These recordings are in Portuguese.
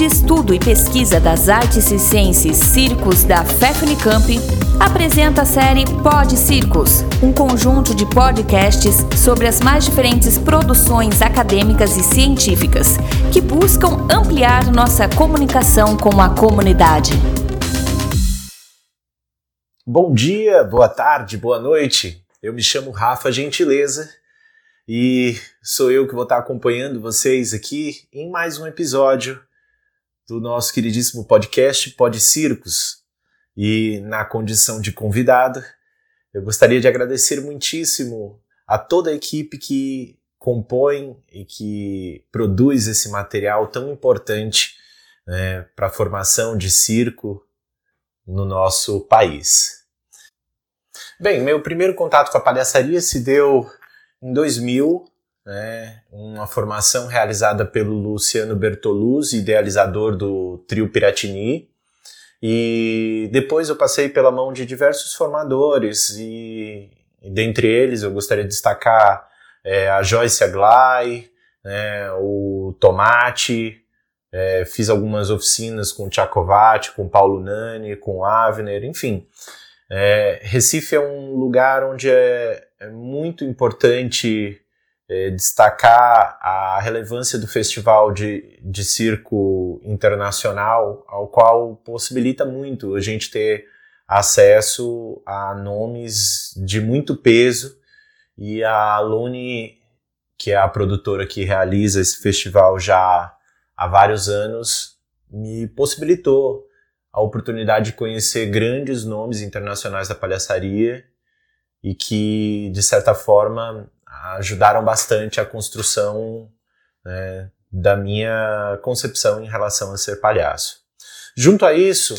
de Estudo e Pesquisa das Artes e Ciências Circos da FEFNICAMP, apresenta a série Pod Circos, um conjunto de podcasts sobre as mais diferentes produções acadêmicas e científicas que buscam ampliar nossa comunicação com a comunidade. Bom dia, boa tarde, boa noite. Eu me chamo Rafa Gentileza e sou eu que vou estar acompanhando vocês aqui em mais um episódio do nosso queridíssimo podcast Pod Circos. E na condição de convidado, eu gostaria de agradecer muitíssimo a toda a equipe que compõe e que produz esse material tão importante né, para a formação de circo no nosso país. Bem, meu primeiro contato com a palhaçaria se deu em 2000, né, uma formação realizada pelo Luciano Bertoluzzi, idealizador do Trio Piratini. E depois eu passei pela mão de diversos formadores e, e dentre eles eu gostaria de destacar é, a Joyce Aglai, né, o Tomate, é, fiz algumas oficinas com o Tchacovati, com o Paulo Nani, com o Avner, enfim. É, Recife é um lugar onde é, é muito importante é, destacar a relevância do Festival de, de Circo Internacional, ao qual possibilita muito a gente ter acesso a nomes de muito peso. E a Lune, que é a produtora que realiza esse festival já há vários anos, me possibilitou a oportunidade de conhecer grandes nomes internacionais da palhaçaria e que, de certa forma, ajudaram bastante a construção né, da minha concepção em relação a ser palhaço. Junto a isso,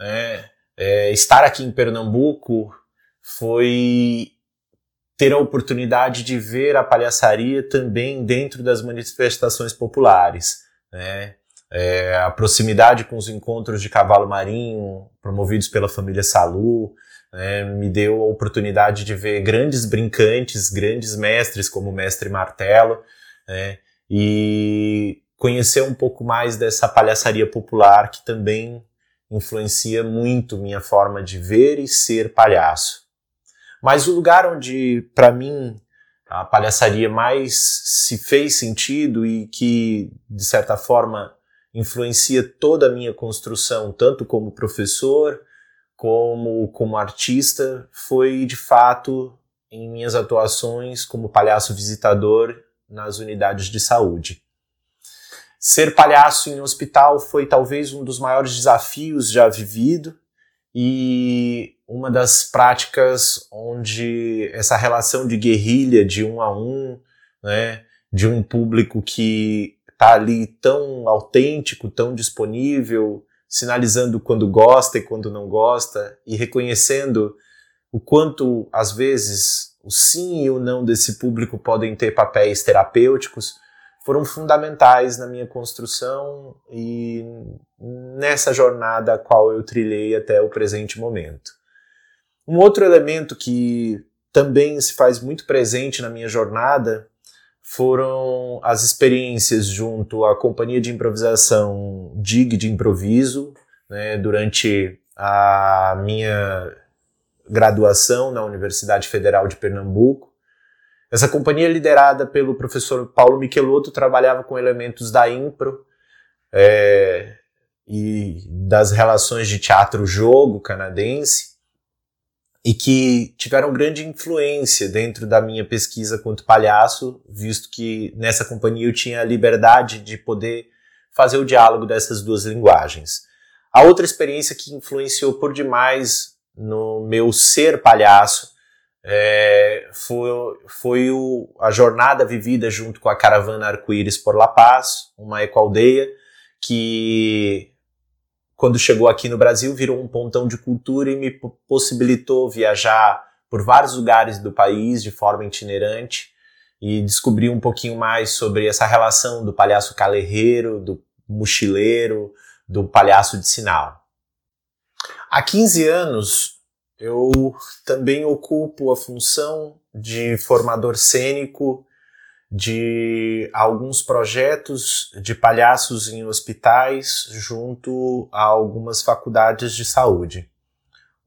é, é, estar aqui em Pernambuco foi ter a oportunidade de ver a palhaçaria também dentro das manifestações populares. Né? é, a proximidade com os encontros de cavalo marinho promovidos pela família Salu é, me deu a oportunidade de ver grandes brincantes, grandes mestres como o mestre Martelo é, e conhecer um pouco mais dessa palhaçaria popular que também influencia muito minha forma de ver e ser palhaço. Mas o lugar onde, para mim, a palhaçaria mais se fez sentido e que, de certa forma, influencia toda a minha construção, tanto como professor como como artista, foi de fato em minhas atuações como palhaço visitador nas unidades de saúde. Ser palhaço em hospital foi talvez um dos maiores desafios já vivido e uma das práticas onde essa relação de guerrilha de um a um, né, de um público que tá ali tão autêntico, tão disponível, sinalizando quando gosta e quando não gosta e reconhecendo o quanto às vezes o sim e o não desse público podem ter papéis terapêuticos foram fundamentais na minha construção e nessa jornada a qual eu trilhei até o presente momento. Um outro elemento que também se faz muito presente na minha jornada foram as experiências junto à companhia de improvisação DIG de improviso, né, durante a minha graduação na Universidade Federal de Pernambuco. Essa companhia, liderada pelo professor Paulo Michelotto, trabalhava com elementos da impro é, e das relações de teatro-jogo canadense e que tiveram grande influência dentro da minha pesquisa quanto palhaço, visto que nessa companhia eu tinha a liberdade de poder fazer o diálogo dessas duas linguagens. A outra experiência que influenciou por demais no meu ser palhaço é, foi, foi o, a jornada vivida junto com a caravana Arco-Íris por La Paz, uma ecoaldeia que quando chegou aqui no Brasil, virou um pontão de cultura e me possibilitou viajar por vários lugares do país de forma itinerante e descobrir um pouquinho mais sobre essa relação do palhaço calerreiro, do mochileiro, do palhaço de sinal. Há 15 anos, eu também ocupo a função de formador cênico de alguns projetos de palhaços em hospitais junto a algumas faculdades de saúde.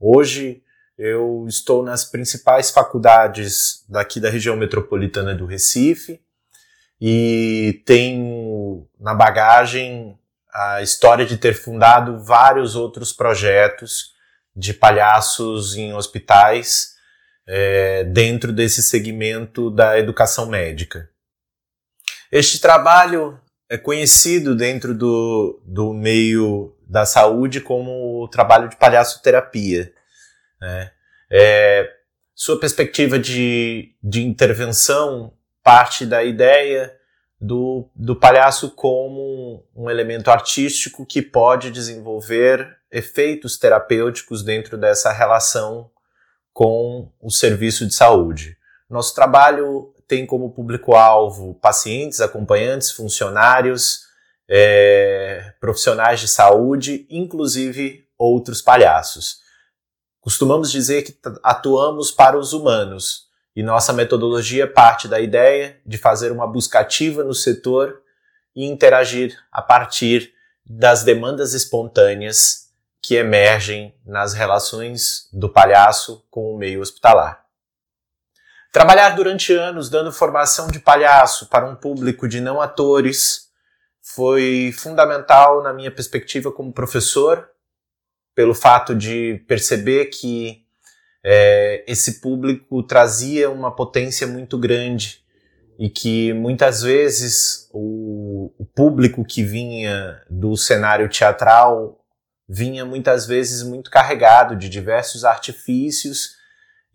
Hoje eu estou nas principais faculdades daqui da região metropolitana do Recife e tenho na bagagem a história de ter fundado vários outros projetos de palhaços em hospitais é, dentro desse segmento da educação médica. Este trabalho é conhecido dentro do, do meio da saúde como o trabalho de palhaço-terapia. Né? É, sua perspectiva de, de intervenção parte da ideia do, do palhaço como um elemento artístico que pode desenvolver efeitos terapêuticos dentro dessa relação com o serviço de saúde. Nosso trabalho tem como público-alvo pacientes, acompanhantes, funcionários, é, profissionais de saúde, inclusive outros palhaços. Costumamos dizer que atuamos para os humanos e nossa metodologia parte da ideia de fazer uma busca ativa no setor e interagir a partir das demandas espontâneas que emergem nas relações do palhaço com o meio hospitalar. Trabalhar durante anos dando formação de palhaço para um público de não atores foi fundamental na minha perspectiva como professor, pelo fato de perceber que é, esse público trazia uma potência muito grande e que muitas vezes o, o público que vinha do cenário teatral vinha muitas vezes muito carregado de diversos artifícios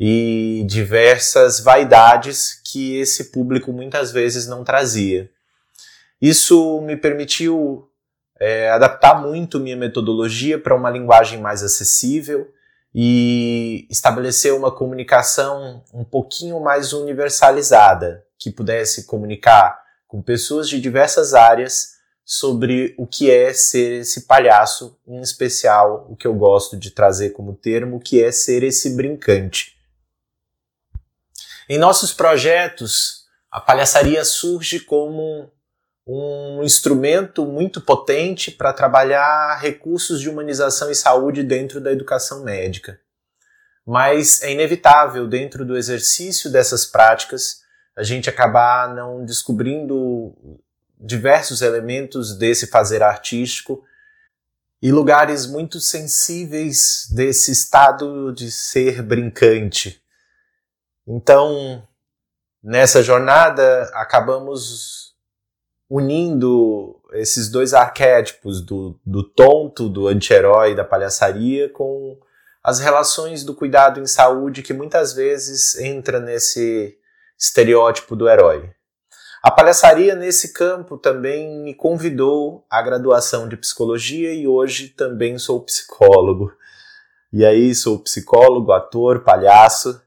e diversas vaidades que esse público muitas vezes não trazia. Isso me permitiu é, adaptar muito minha metodologia para uma linguagem mais acessível e estabelecer uma comunicação um pouquinho mais universalizada, que pudesse comunicar com pessoas de diversas áreas sobre o que é ser esse palhaço, em especial o que eu gosto de trazer como termo, que é ser esse brincante. Em nossos projetos, a palhaçaria surge como um instrumento muito potente para trabalhar recursos de humanização e saúde dentro da educação médica. Mas é inevitável, dentro do exercício dessas práticas, a gente acabar não descobrindo diversos elementos desse fazer artístico e lugares muito sensíveis desse estado de ser brincante. Então, nessa jornada, acabamos unindo esses dois arquétipos do, do tonto, do anti-herói, da palhaçaria, com as relações do cuidado em saúde que muitas vezes entra nesse estereótipo do herói. A palhaçaria nesse campo também me convidou à graduação de psicologia e hoje também sou psicólogo. E aí sou psicólogo, ator, palhaço.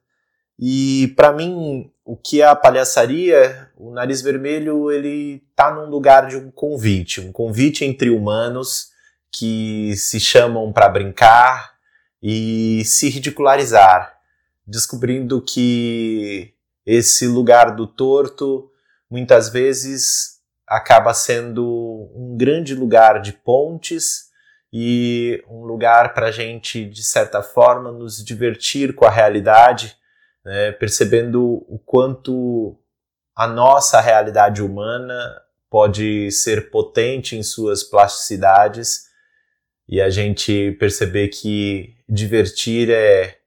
E para mim, o que é a palhaçaria, o nariz vermelho, ele tá num lugar de um convite, um convite entre humanos que se chamam para brincar e se ridicularizar, descobrindo que esse lugar do torto muitas vezes acaba sendo um grande lugar de pontes e um lugar para a gente, de certa forma, nos divertir com a realidade, né, percebendo o quanto a nossa realidade humana pode ser potente em suas plasticidades e a gente perceber que divertir é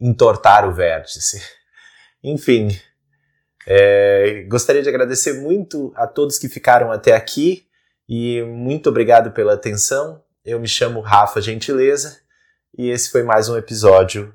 entortar o vértice. Enfim, é, gostaria de agradecer muito a todos que ficaram até aqui e muito obrigado pela atenção. Eu me chamo Rafa Gentileza e esse foi mais um episódio